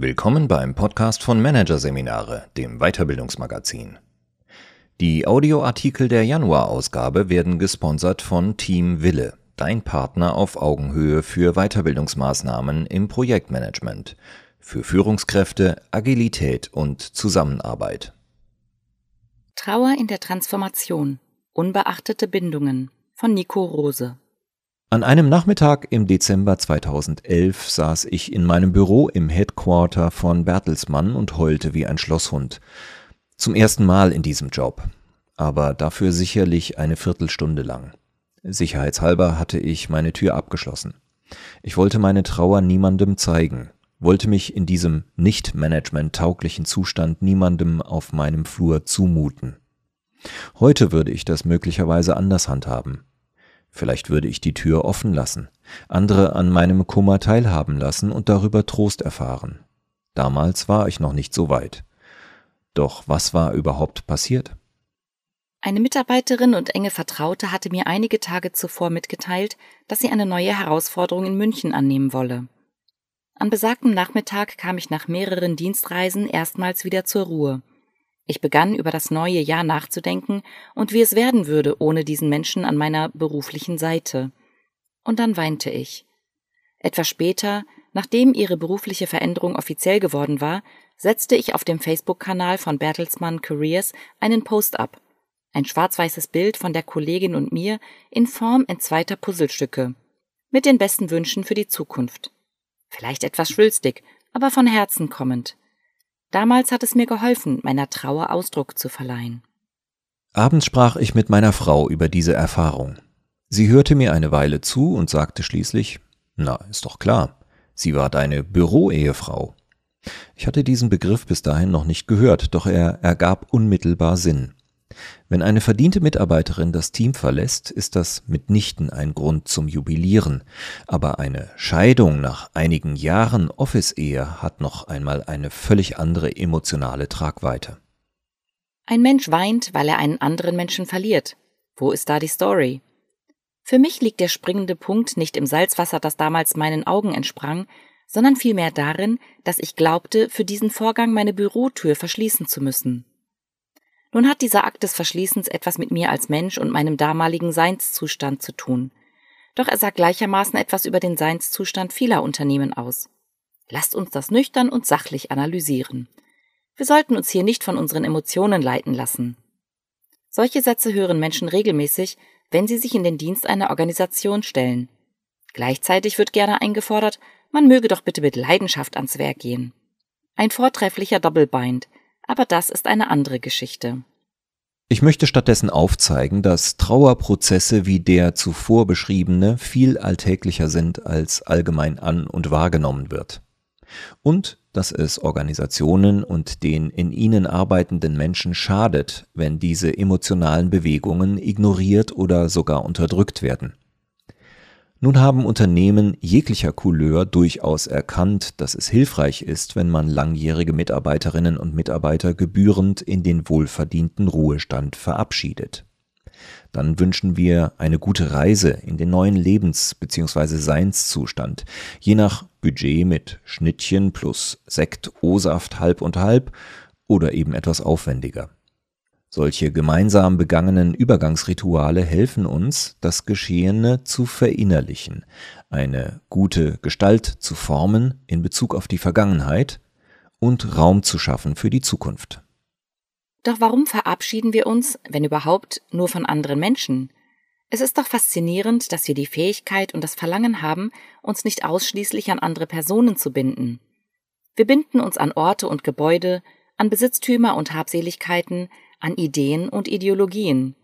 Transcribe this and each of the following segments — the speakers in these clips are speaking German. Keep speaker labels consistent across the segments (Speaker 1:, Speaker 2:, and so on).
Speaker 1: Willkommen beim Podcast von Managerseminare, dem Weiterbildungsmagazin. Die Audioartikel der Januarausgabe werden gesponsert von Team Wille, dein Partner auf Augenhöhe für Weiterbildungsmaßnahmen im Projektmanagement, für Führungskräfte, Agilität und Zusammenarbeit.
Speaker 2: Trauer in der Transformation. Unbeachtete Bindungen von Nico Rose.
Speaker 1: An einem Nachmittag im Dezember 2011 saß ich in meinem Büro im Headquarter von Bertelsmann und heulte wie ein Schlosshund. Zum ersten Mal in diesem Job, aber dafür sicherlich eine Viertelstunde lang. Sicherheitshalber hatte ich meine Tür abgeschlossen. Ich wollte meine Trauer niemandem zeigen, wollte mich in diesem nicht management-tauglichen Zustand niemandem auf meinem Flur zumuten. Heute würde ich das möglicherweise anders handhaben. Vielleicht würde ich die Tür offen lassen, andere an meinem Kummer teilhaben lassen und darüber Trost erfahren. Damals war ich noch nicht so weit. Doch was war überhaupt passiert?
Speaker 2: Eine Mitarbeiterin und enge Vertraute hatte mir einige Tage zuvor mitgeteilt, dass sie eine neue Herausforderung in München annehmen wolle. An besagtem Nachmittag kam ich nach mehreren Dienstreisen erstmals wieder zur Ruhe ich begann über das neue Jahr nachzudenken und wie es werden würde ohne diesen Menschen an meiner beruflichen Seite. Und dann weinte ich. Etwas später, nachdem ihre berufliche Veränderung offiziell geworden war, setzte ich auf dem Facebook-Kanal von Bertelsmann Careers einen Post ab. Ein schwarz-weißes Bild von der Kollegin und mir in Form entzweiter Puzzlestücke. Mit den besten Wünschen für die Zukunft. Vielleicht etwas schwülstig, aber von Herzen kommend. Damals hat es mir geholfen, meiner Trauer Ausdruck zu verleihen.
Speaker 1: Abends sprach ich mit meiner Frau über diese Erfahrung. Sie hörte mir eine Weile zu und sagte schließlich, na, ist doch klar, sie war deine Büroehefrau. Ich hatte diesen Begriff bis dahin noch nicht gehört, doch er ergab unmittelbar Sinn. Wenn eine verdiente Mitarbeiterin das Team verlässt, ist das mitnichten ein Grund zum Jubilieren, aber eine Scheidung nach einigen Jahren Office-Ehe hat noch einmal eine völlig andere emotionale Tragweite.
Speaker 2: Ein Mensch weint, weil er einen anderen Menschen verliert. Wo ist da die Story? Für mich liegt der springende Punkt nicht im Salzwasser, das damals meinen Augen entsprang, sondern vielmehr darin, dass ich glaubte, für diesen Vorgang meine Bürotür verschließen zu müssen. Nun hat dieser Akt des Verschließens etwas mit mir als Mensch und meinem damaligen Seinszustand zu tun. Doch er sagt gleichermaßen etwas über den Seinszustand vieler Unternehmen aus. Lasst uns das nüchtern und sachlich analysieren. Wir sollten uns hier nicht von unseren Emotionen leiten lassen. Solche Sätze hören Menschen regelmäßig, wenn sie sich in den Dienst einer Organisation stellen. Gleichzeitig wird gerne eingefordert, man möge doch bitte mit Leidenschaft ans Werk gehen. Ein vortrefflicher Doppelbind, aber das ist eine andere Geschichte.
Speaker 1: Ich möchte stattdessen aufzeigen, dass Trauerprozesse wie der zuvor beschriebene viel alltäglicher sind, als allgemein an und wahrgenommen wird. Und dass es Organisationen und den in ihnen arbeitenden Menschen schadet, wenn diese emotionalen Bewegungen ignoriert oder sogar unterdrückt werden. Nun haben Unternehmen jeglicher Couleur durchaus erkannt, dass es hilfreich ist, wenn man langjährige Mitarbeiterinnen und Mitarbeiter gebührend in den wohlverdienten Ruhestand verabschiedet. Dann wünschen wir eine gute Reise in den neuen Lebens- bzw. Seinszustand, je nach Budget mit Schnittchen plus Sekt, O-Saft halb und halb oder eben etwas aufwendiger. Solche gemeinsam begangenen Übergangsrituale helfen uns, das Geschehene zu verinnerlichen, eine gute Gestalt zu formen in Bezug auf die Vergangenheit und Raum zu schaffen für die Zukunft.
Speaker 2: Doch warum verabschieden wir uns, wenn überhaupt, nur von anderen Menschen? Es ist doch faszinierend, dass wir die Fähigkeit und das Verlangen haben, uns nicht ausschließlich an andere Personen zu binden. Wir binden uns an Orte und Gebäude, an Besitztümer und Habseligkeiten, an Ideen und Ideologien.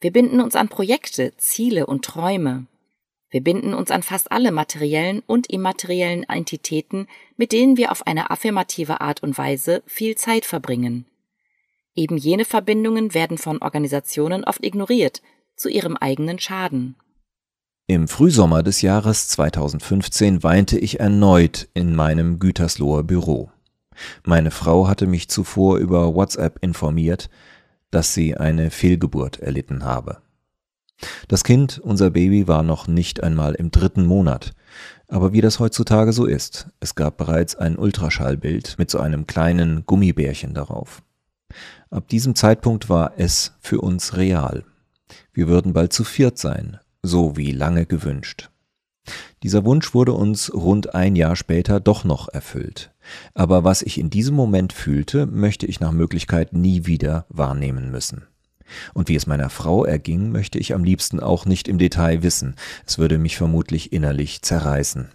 Speaker 2: Wir binden uns an Projekte, Ziele und Träume. Wir binden uns an fast alle materiellen und immateriellen Entitäten, mit denen wir auf eine affirmative Art und Weise viel Zeit verbringen. Eben jene Verbindungen werden von Organisationen oft ignoriert, zu ihrem eigenen Schaden.
Speaker 1: Im Frühsommer des Jahres 2015 weinte ich erneut in meinem Gütersloher Büro. Meine Frau hatte mich zuvor über WhatsApp informiert, dass sie eine Fehlgeburt erlitten habe. Das Kind, unser Baby, war noch nicht einmal im dritten Monat. Aber wie das heutzutage so ist, es gab bereits ein Ultraschallbild mit so einem kleinen Gummibärchen darauf. Ab diesem Zeitpunkt war es für uns real. Wir würden bald zu viert sein, so wie lange gewünscht. Dieser Wunsch wurde uns rund ein Jahr später doch noch erfüllt. Aber was ich in diesem Moment fühlte, möchte ich nach Möglichkeit nie wieder wahrnehmen müssen. Und wie es meiner Frau erging, möchte ich am liebsten auch nicht im Detail wissen. Es würde mich vermutlich innerlich zerreißen.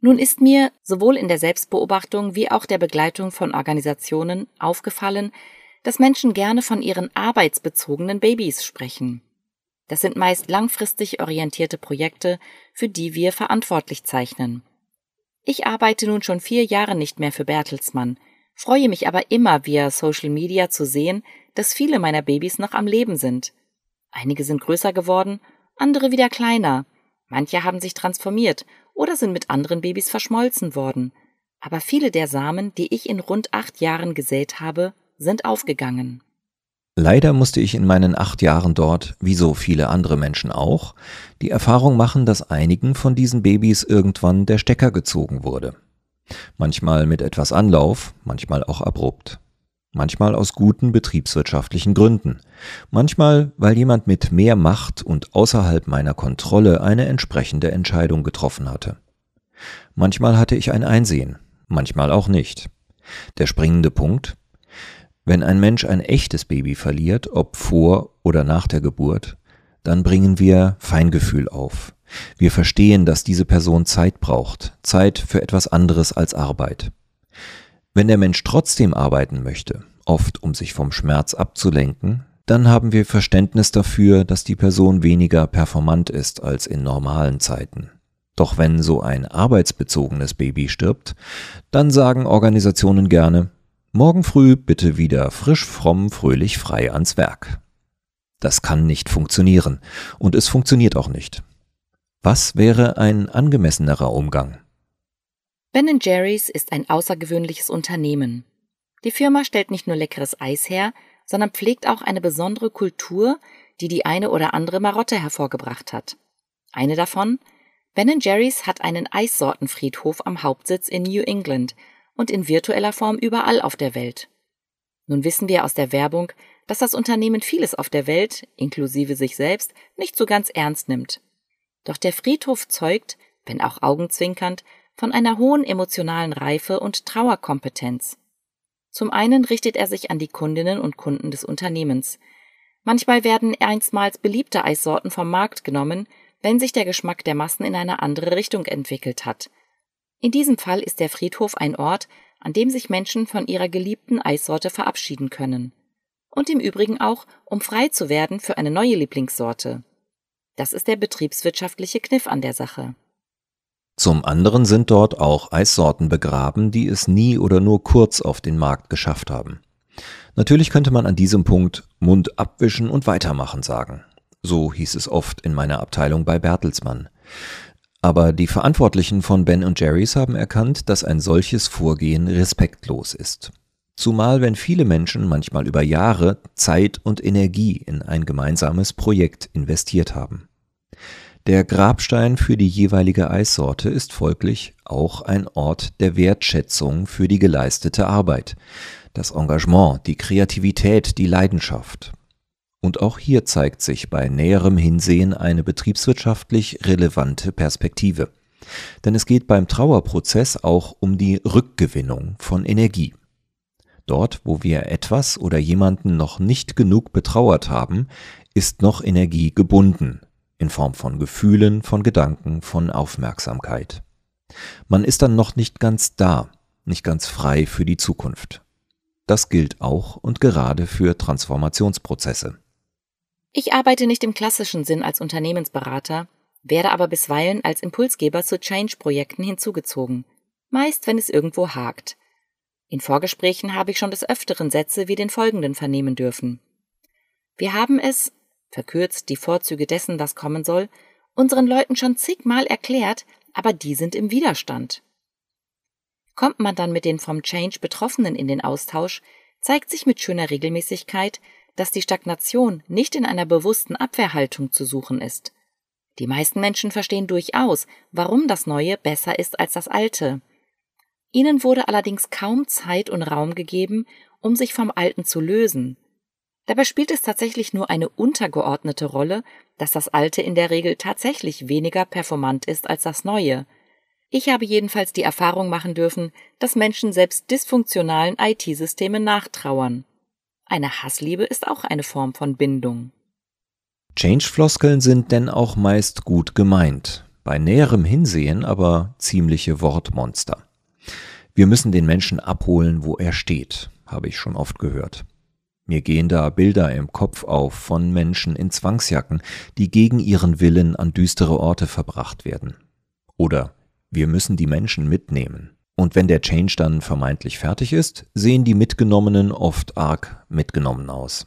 Speaker 2: Nun ist mir sowohl in der Selbstbeobachtung wie auch der Begleitung von Organisationen aufgefallen, dass Menschen gerne von ihren arbeitsbezogenen Babys sprechen. Das sind meist langfristig orientierte Projekte, für die wir verantwortlich zeichnen. Ich arbeite nun schon vier Jahre nicht mehr für Bertelsmann, freue mich aber immer via Social Media zu sehen, dass viele meiner Babys noch am Leben sind. Einige sind größer geworden, andere wieder kleiner. Manche haben sich transformiert oder sind mit anderen Babys verschmolzen worden. Aber viele der Samen, die ich in rund acht Jahren gesät habe, sind aufgegangen.
Speaker 1: Leider musste ich in meinen acht Jahren dort, wie so viele andere Menschen auch, die Erfahrung machen, dass einigen von diesen Babys irgendwann der Stecker gezogen wurde. Manchmal mit etwas Anlauf, manchmal auch abrupt manchmal aus guten betriebswirtschaftlichen Gründen, manchmal weil jemand mit mehr Macht und außerhalb meiner Kontrolle eine entsprechende Entscheidung getroffen hatte. Manchmal hatte ich ein Einsehen, manchmal auch nicht. Der springende Punkt? Wenn ein Mensch ein echtes Baby verliert, ob vor oder nach der Geburt, dann bringen wir Feingefühl auf. Wir verstehen, dass diese Person Zeit braucht, Zeit für etwas anderes als Arbeit. Wenn der Mensch trotzdem arbeiten möchte, oft um sich vom Schmerz abzulenken, dann haben wir Verständnis dafür, dass die Person weniger performant ist als in normalen Zeiten. Doch wenn so ein arbeitsbezogenes Baby stirbt, dann sagen Organisationen gerne, morgen früh bitte wieder frisch, fromm, fröhlich, frei ans Werk. Das kann nicht funktionieren und es funktioniert auch nicht. Was wäre ein angemessenerer Umgang?
Speaker 2: Ben Jerry's ist ein außergewöhnliches Unternehmen. Die Firma stellt nicht nur leckeres Eis her, sondern pflegt auch eine besondere Kultur, die die eine oder andere Marotte hervorgebracht hat. Eine davon? Ben Jerry's hat einen Eissortenfriedhof am Hauptsitz in New England und in virtueller Form überall auf der Welt. Nun wissen wir aus der Werbung, dass das Unternehmen vieles auf der Welt, inklusive sich selbst, nicht so ganz ernst nimmt. Doch der Friedhof zeugt, wenn auch augenzwinkernd, von einer hohen emotionalen Reife und Trauerkompetenz. Zum einen richtet er sich an die Kundinnen und Kunden des Unternehmens. Manchmal werden einstmals beliebte Eissorten vom Markt genommen, wenn sich der Geschmack der Massen in eine andere Richtung entwickelt hat. In diesem Fall ist der Friedhof ein Ort, an dem sich Menschen von ihrer geliebten Eissorte verabschieden können. Und im Übrigen auch, um frei zu werden für eine neue Lieblingssorte. Das ist der betriebswirtschaftliche Kniff an der Sache.
Speaker 1: Zum anderen sind dort auch Eissorten begraben, die es nie oder nur kurz auf den Markt geschafft haben. Natürlich könnte man an diesem Punkt Mund abwischen und weitermachen sagen. So hieß es oft in meiner Abteilung bei Bertelsmann. Aber die Verantwortlichen von Ben und Jerry's haben erkannt, dass ein solches Vorgehen respektlos ist. Zumal wenn viele Menschen manchmal über Jahre Zeit und Energie in ein gemeinsames Projekt investiert haben. Der Grabstein für die jeweilige Eissorte ist folglich auch ein Ort der Wertschätzung für die geleistete Arbeit, das Engagement, die Kreativität, die Leidenschaft. Und auch hier zeigt sich bei näherem Hinsehen eine betriebswirtschaftlich relevante Perspektive. Denn es geht beim Trauerprozess auch um die Rückgewinnung von Energie. Dort, wo wir etwas oder jemanden noch nicht genug betrauert haben, ist noch Energie gebunden, in Form von Gefühlen, von Gedanken, von Aufmerksamkeit. Man ist dann noch nicht ganz da, nicht ganz frei für die Zukunft. Das gilt auch und gerade für Transformationsprozesse.
Speaker 2: Ich arbeite nicht im klassischen Sinn als Unternehmensberater, werde aber bisweilen als Impulsgeber zu Change-Projekten hinzugezogen, meist wenn es irgendwo hakt. In Vorgesprächen habe ich schon des Öfteren Sätze wie den folgenden vernehmen dürfen. Wir haben es, verkürzt die Vorzüge dessen, was kommen soll, unseren Leuten schon zigmal erklärt, aber die sind im Widerstand. Kommt man dann mit den vom Change Betroffenen in den Austausch, zeigt sich mit schöner Regelmäßigkeit, dass die Stagnation nicht in einer bewussten Abwehrhaltung zu suchen ist. Die meisten Menschen verstehen durchaus, warum das Neue besser ist als das Alte. Ihnen wurde allerdings kaum Zeit und Raum gegeben, um sich vom Alten zu lösen. Dabei spielt es tatsächlich nur eine untergeordnete Rolle, dass das Alte in der Regel tatsächlich weniger performant ist als das Neue. Ich habe jedenfalls die Erfahrung machen dürfen, dass Menschen selbst dysfunktionalen IT-Systemen nachtrauern. Eine Hassliebe ist auch eine Form von Bindung.
Speaker 1: Change-Floskeln sind denn auch meist gut gemeint, bei näherem Hinsehen aber ziemliche Wortmonster. Wir müssen den Menschen abholen, wo er steht, habe ich schon oft gehört. Mir gehen da Bilder im Kopf auf von Menschen in Zwangsjacken, die gegen ihren Willen an düstere Orte verbracht werden. Oder wir müssen die Menschen mitnehmen. Und wenn der Change dann vermeintlich fertig ist, sehen die Mitgenommenen oft arg mitgenommen aus.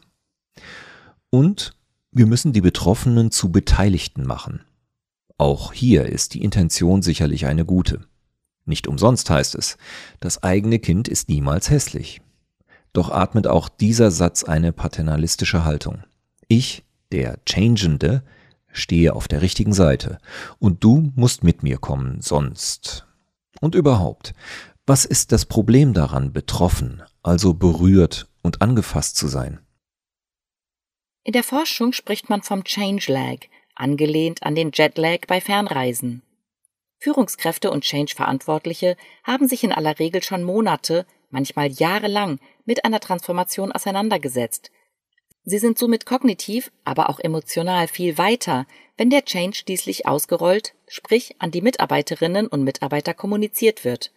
Speaker 1: Und wir müssen die Betroffenen zu Beteiligten machen. Auch hier ist die Intention sicherlich eine gute. Nicht umsonst heißt es, das eigene Kind ist niemals hässlich. Doch atmet auch dieser Satz eine paternalistische Haltung. Ich, der Changende, stehe auf der richtigen Seite und du musst mit mir kommen, sonst. Und überhaupt, was ist das Problem daran, betroffen, also berührt und angefasst zu sein?
Speaker 2: In der Forschung spricht man vom Change Lag, angelehnt an den Jetlag bei Fernreisen. Führungskräfte und Change-Verantwortliche haben sich in aller Regel schon Monate, manchmal jahrelang mit einer Transformation auseinandergesetzt. Sie sind somit kognitiv, aber auch emotional viel weiter, wenn der Change schließlich ausgerollt, sprich an die Mitarbeiterinnen und Mitarbeiter kommuniziert wird.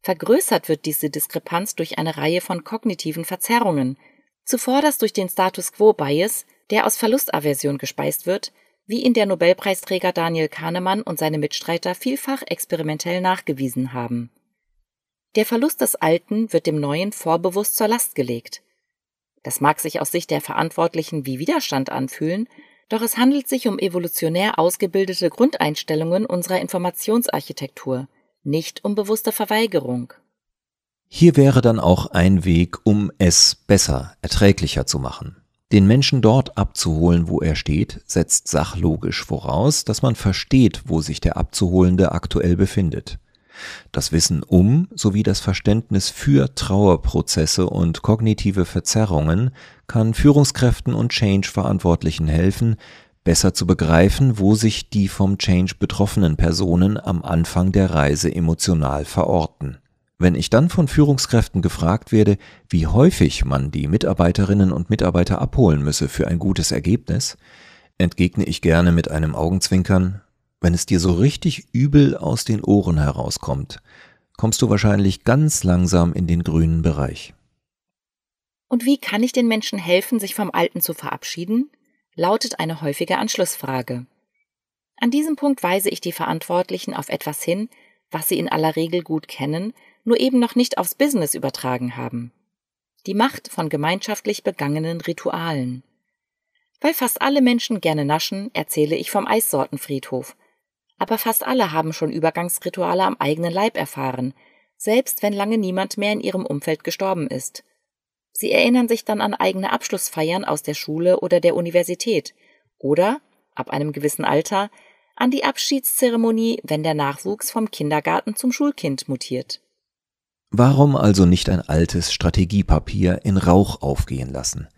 Speaker 2: Vergrößert wird diese Diskrepanz durch eine Reihe von kognitiven Verzerrungen, zuvorderst durch den Status Quo Bias, der aus Verlustaversion gespeist wird, wie ihn der Nobelpreisträger Daniel Kahnemann und seine Mitstreiter vielfach experimentell nachgewiesen haben. Der Verlust des Alten wird dem Neuen vorbewusst zur Last gelegt. Das mag sich aus Sicht der Verantwortlichen wie Widerstand anfühlen, doch es handelt sich um evolutionär ausgebildete Grundeinstellungen unserer Informationsarchitektur, nicht um bewusste Verweigerung.
Speaker 1: Hier wäre dann auch ein Weg, um es besser, erträglicher zu machen. Den Menschen dort abzuholen, wo er steht, setzt sachlogisch voraus, dass man versteht, wo sich der Abzuholende aktuell befindet. Das Wissen um sowie das Verständnis für Trauerprozesse und kognitive Verzerrungen kann Führungskräften und Change-Verantwortlichen helfen, besser zu begreifen, wo sich die vom Change betroffenen Personen am Anfang der Reise emotional verorten. Wenn ich dann von Führungskräften gefragt werde, wie häufig man die Mitarbeiterinnen und Mitarbeiter abholen müsse für ein gutes Ergebnis, entgegne ich gerne mit einem Augenzwinkern, wenn es dir so richtig übel aus den Ohren herauskommt, kommst du wahrscheinlich ganz langsam in den grünen Bereich.
Speaker 2: Und wie kann ich den Menschen helfen, sich vom Alten zu verabschieden? lautet eine häufige Anschlussfrage. An diesem Punkt weise ich die Verantwortlichen auf etwas hin, was sie in aller Regel gut kennen, nur eben noch nicht aufs Business übertragen haben. Die Macht von gemeinschaftlich begangenen Ritualen. Weil fast alle Menschen gerne naschen, erzähle ich vom Eissortenfriedhof, aber fast alle haben schon Übergangsrituale am eigenen Leib erfahren, selbst wenn lange niemand mehr in ihrem Umfeld gestorben ist. Sie erinnern sich dann an eigene Abschlussfeiern aus der Schule oder der Universität oder, ab einem gewissen Alter, an die Abschiedszeremonie, wenn der Nachwuchs vom Kindergarten zum Schulkind mutiert.
Speaker 1: Warum also nicht ein altes Strategiepapier in Rauch aufgehen lassen,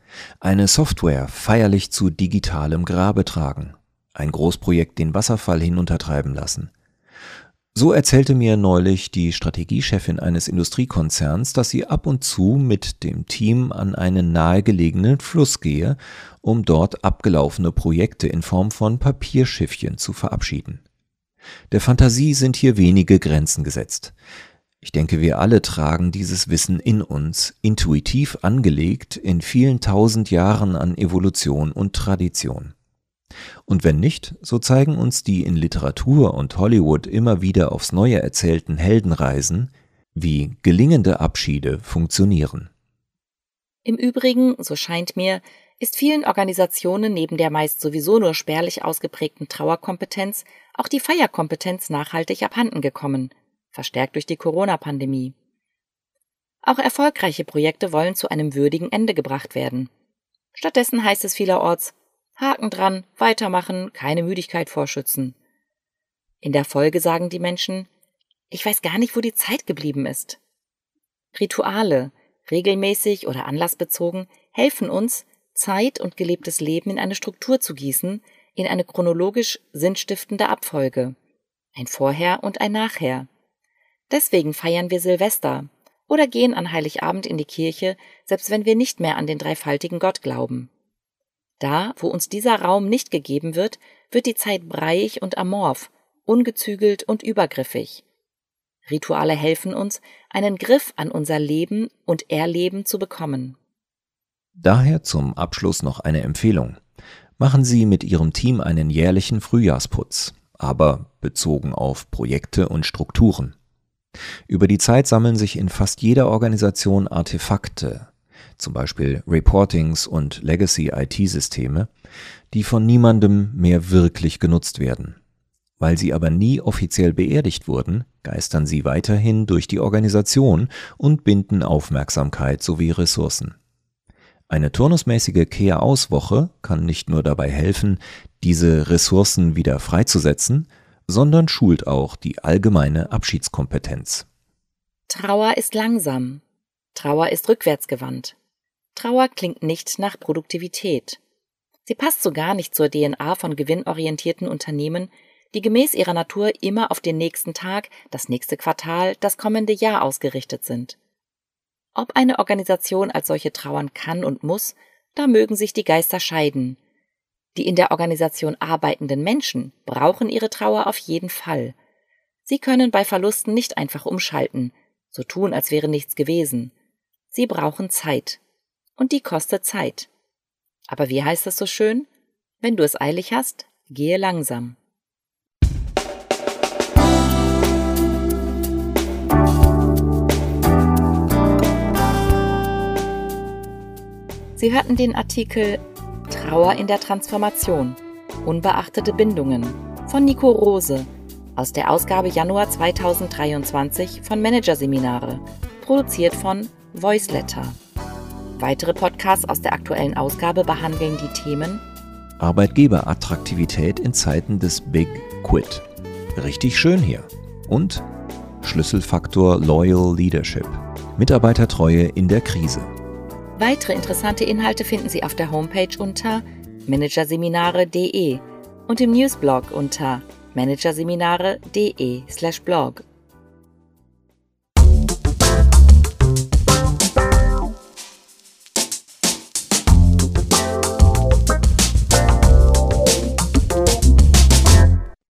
Speaker 1: eine Software feierlich zu digitalem Grabe tragen ein Großprojekt den Wasserfall hinuntertreiben lassen. So erzählte mir neulich die Strategiechefin eines Industriekonzerns, dass sie ab und zu mit dem Team an einen nahegelegenen Fluss gehe, um dort abgelaufene Projekte in Form von Papierschiffchen zu verabschieden. Der Fantasie sind hier wenige Grenzen gesetzt. Ich denke, wir alle tragen dieses Wissen in uns, intuitiv angelegt in vielen tausend Jahren an Evolution und Tradition. Und wenn nicht, so zeigen uns die in Literatur und Hollywood immer wieder aufs Neue erzählten Heldenreisen, wie gelingende Abschiede funktionieren.
Speaker 2: Im Übrigen, so scheint mir, ist vielen Organisationen neben der meist sowieso nur spärlich ausgeprägten Trauerkompetenz auch die Feierkompetenz nachhaltig abhanden gekommen, verstärkt durch die Corona-Pandemie. Auch erfolgreiche Projekte wollen zu einem würdigen Ende gebracht werden. Stattdessen heißt es vielerorts Haken dran, weitermachen, keine Müdigkeit vorschützen. In der Folge sagen die Menschen, ich weiß gar nicht, wo die Zeit geblieben ist. Rituale, regelmäßig oder anlassbezogen, helfen uns, Zeit und gelebtes Leben in eine Struktur zu gießen, in eine chronologisch sinnstiftende Abfolge. Ein Vorher und ein Nachher. Deswegen feiern wir Silvester oder gehen an Heiligabend in die Kirche, selbst wenn wir nicht mehr an den dreifaltigen Gott glauben. Da, wo uns dieser Raum nicht gegeben wird, wird die Zeit breiig und amorph, ungezügelt und übergriffig. Rituale helfen uns, einen Griff an unser Leben und Erleben zu bekommen.
Speaker 1: Daher zum Abschluss noch eine Empfehlung. Machen Sie mit Ihrem Team einen jährlichen Frühjahrsputz, aber bezogen auf Projekte und Strukturen. Über die Zeit sammeln sich in fast jeder Organisation Artefakte, zum Beispiel Reportings und Legacy-IT-Systeme, die von niemandem mehr wirklich genutzt werden. Weil sie aber nie offiziell beerdigt wurden, geistern sie weiterhin durch die Organisation und binden Aufmerksamkeit sowie Ressourcen. Eine turnusmäßige Kehr-Aus-Woche kann nicht nur dabei helfen, diese Ressourcen wieder freizusetzen, sondern schult auch die allgemeine Abschiedskompetenz.
Speaker 2: Trauer ist langsam. Trauer ist rückwärtsgewandt. Trauer klingt nicht nach Produktivität. Sie passt so gar nicht zur DNA von gewinnorientierten Unternehmen, die gemäß ihrer Natur immer auf den nächsten Tag, das nächste Quartal, das kommende Jahr ausgerichtet sind. Ob eine Organisation als solche trauern kann und muss, da mögen sich die Geister scheiden. Die in der Organisation arbeitenden Menschen brauchen ihre Trauer auf jeden Fall. Sie können bei Verlusten nicht einfach umschalten, so tun, als wäre nichts gewesen. Sie brauchen Zeit. Und die kostet Zeit. Aber wie heißt es so schön? Wenn du es eilig hast, gehe langsam. Sie hörten den Artikel Trauer in der Transformation. Unbeachtete Bindungen von Nico Rose aus der Ausgabe Januar 2023 von Managerseminare, produziert von Voiceletter. Weitere Podcasts aus der aktuellen Ausgabe behandeln die Themen
Speaker 1: Arbeitgeberattraktivität in Zeiten des Big Quit. Richtig schön hier. Und Schlüsselfaktor Loyal Leadership. Mitarbeitertreue in der Krise.
Speaker 2: Weitere interessante Inhalte finden Sie auf der Homepage unter managerseminare.de und im Newsblog unter managerseminare.de/blog.